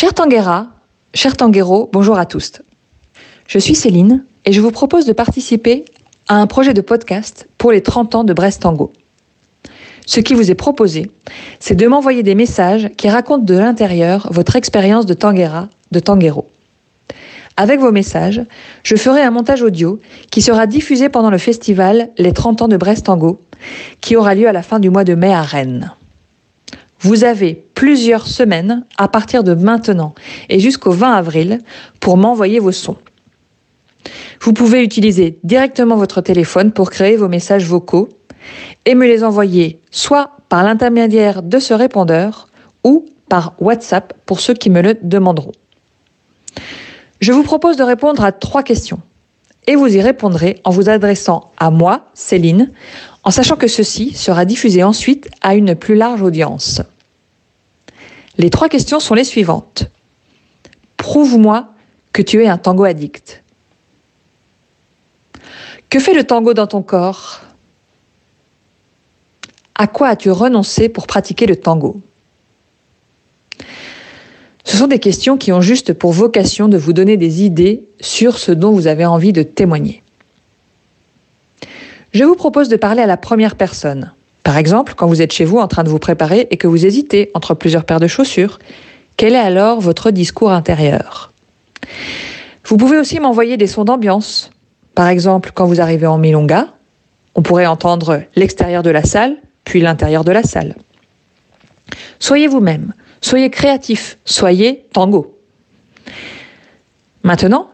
Cher Tanguera, cher Tanguero, bonjour à tous. Je suis Céline et je vous propose de participer à un projet de podcast pour les 30 ans de Brest Tango. Ce qui vous est proposé, c'est de m'envoyer des messages qui racontent de l'intérieur votre expérience de Tanguera, de Tanguero. Avec vos messages, je ferai un montage audio qui sera diffusé pendant le festival Les 30 ans de Brest Tango, qui aura lieu à la fin du mois de mai à Rennes. Vous avez plusieurs semaines à partir de maintenant et jusqu'au 20 avril pour m'envoyer vos sons. Vous pouvez utiliser directement votre téléphone pour créer vos messages vocaux et me les envoyer soit par l'intermédiaire de ce répondeur ou par WhatsApp pour ceux qui me le demanderont. Je vous propose de répondre à trois questions et vous y répondrez en vous adressant à moi, Céline, en sachant que ceci sera diffusé ensuite à une plus large audience. Les trois questions sont les suivantes. Prouve-moi que tu es un tango addict. Que fait le tango dans ton corps? À quoi as-tu renoncé pour pratiquer le tango? Ce sont des questions qui ont juste pour vocation de vous donner des idées sur ce dont vous avez envie de témoigner. Je vous propose de parler à la première personne. Par exemple, quand vous êtes chez vous en train de vous préparer et que vous hésitez entre plusieurs paires de chaussures, quel est alors votre discours intérieur? Vous pouvez aussi m'envoyer des sons d'ambiance, par exemple, quand vous arrivez en milonga, on pourrait entendre l'extérieur de la salle, puis l'intérieur de la salle. Soyez vous-même, soyez créatif, soyez tango. Maintenant,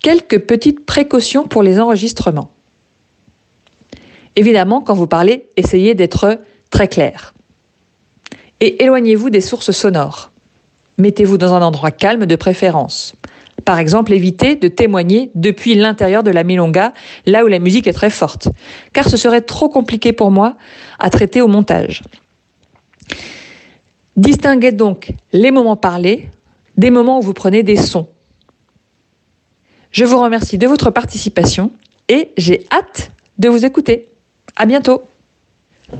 quelques petites précautions pour les enregistrements. Évidemment, quand vous parlez, essayez d'être très clair. Et éloignez-vous des sources sonores. Mettez-vous dans un endroit calme de préférence. Par exemple, évitez de témoigner depuis l'intérieur de la milonga, là où la musique est très forte, car ce serait trop compliqué pour moi à traiter au montage. Distinguez donc les moments parlés des moments où vous prenez des sons. Je vous remercie de votre participation et j'ai hâte de vous écouter. À bientôt.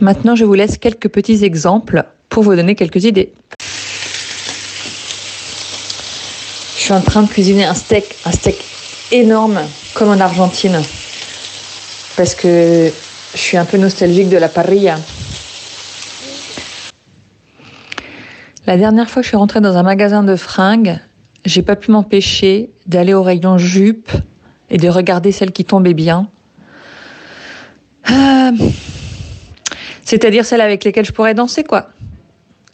Maintenant, je vous laisse quelques petits exemples pour vous donner quelques idées. Je suis en train de cuisiner un steak, un steak énorme comme en Argentine. Parce que je suis un peu nostalgique de la parrilla. La dernière fois que je suis rentrée dans un magasin de fringues, j'ai pas pu m'empêcher d'aller au rayon jupe et de regarder celles qui tombaient bien. Euh, c'est-à-dire celles avec lesquelles je pourrais danser, quoi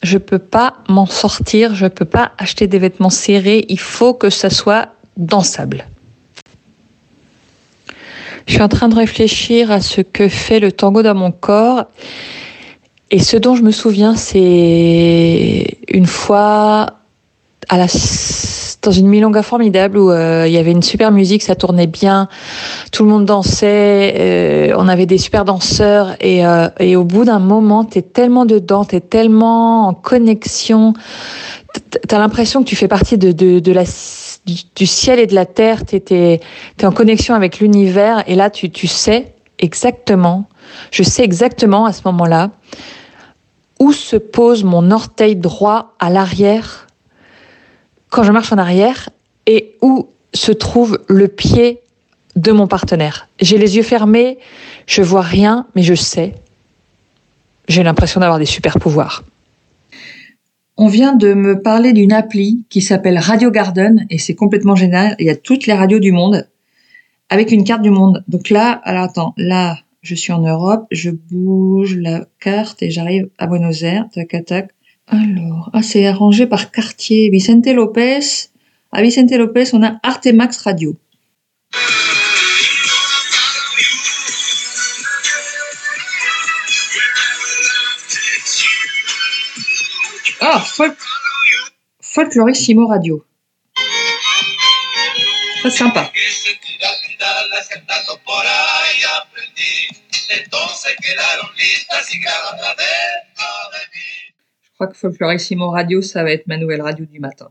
je peux pas m'en sortir, je peux pas acheter des vêtements serrés, il faut que ça soit dansable. Je suis en train de réfléchir à ce que fait le tango dans mon corps. Et ce dont je me souviens, c'est une fois à la dans une milonga formidable où euh, il y avait une super musique, ça tournait bien, tout le monde dansait, euh, on avait des super danseurs et, euh, et au bout d'un moment, t'es tellement dedans, t'es tellement en connexion, t'as l'impression que tu fais partie de, de, la du, ciel et de la terre, es, es en connexion avec l'univers et là tu, tu sais exactement, je sais exactement à ce moment-là où se pose mon orteil droit à l'arrière quand je marche en arrière et où se trouve le pied de mon partenaire. J'ai les yeux fermés, je vois rien, mais je sais. J'ai l'impression d'avoir des super pouvoirs. On vient de me parler d'une appli qui s'appelle Radio Garden et c'est complètement génial. Il y a toutes les radios du monde avec une carte du monde. Donc là, alors attends, là, je suis en Europe, je bouge la carte et j'arrive à Buenos Aires, tac, tac. Alors, ah, c'est arrangé par quartier. Vicente Lopez. À Vicente Lopez, on a Artemax Radio. Ah, folk... Folklorissimo Radio. Très sympa. Crois que Folklorissimo Radio, ça va être ma nouvelle radio du matin.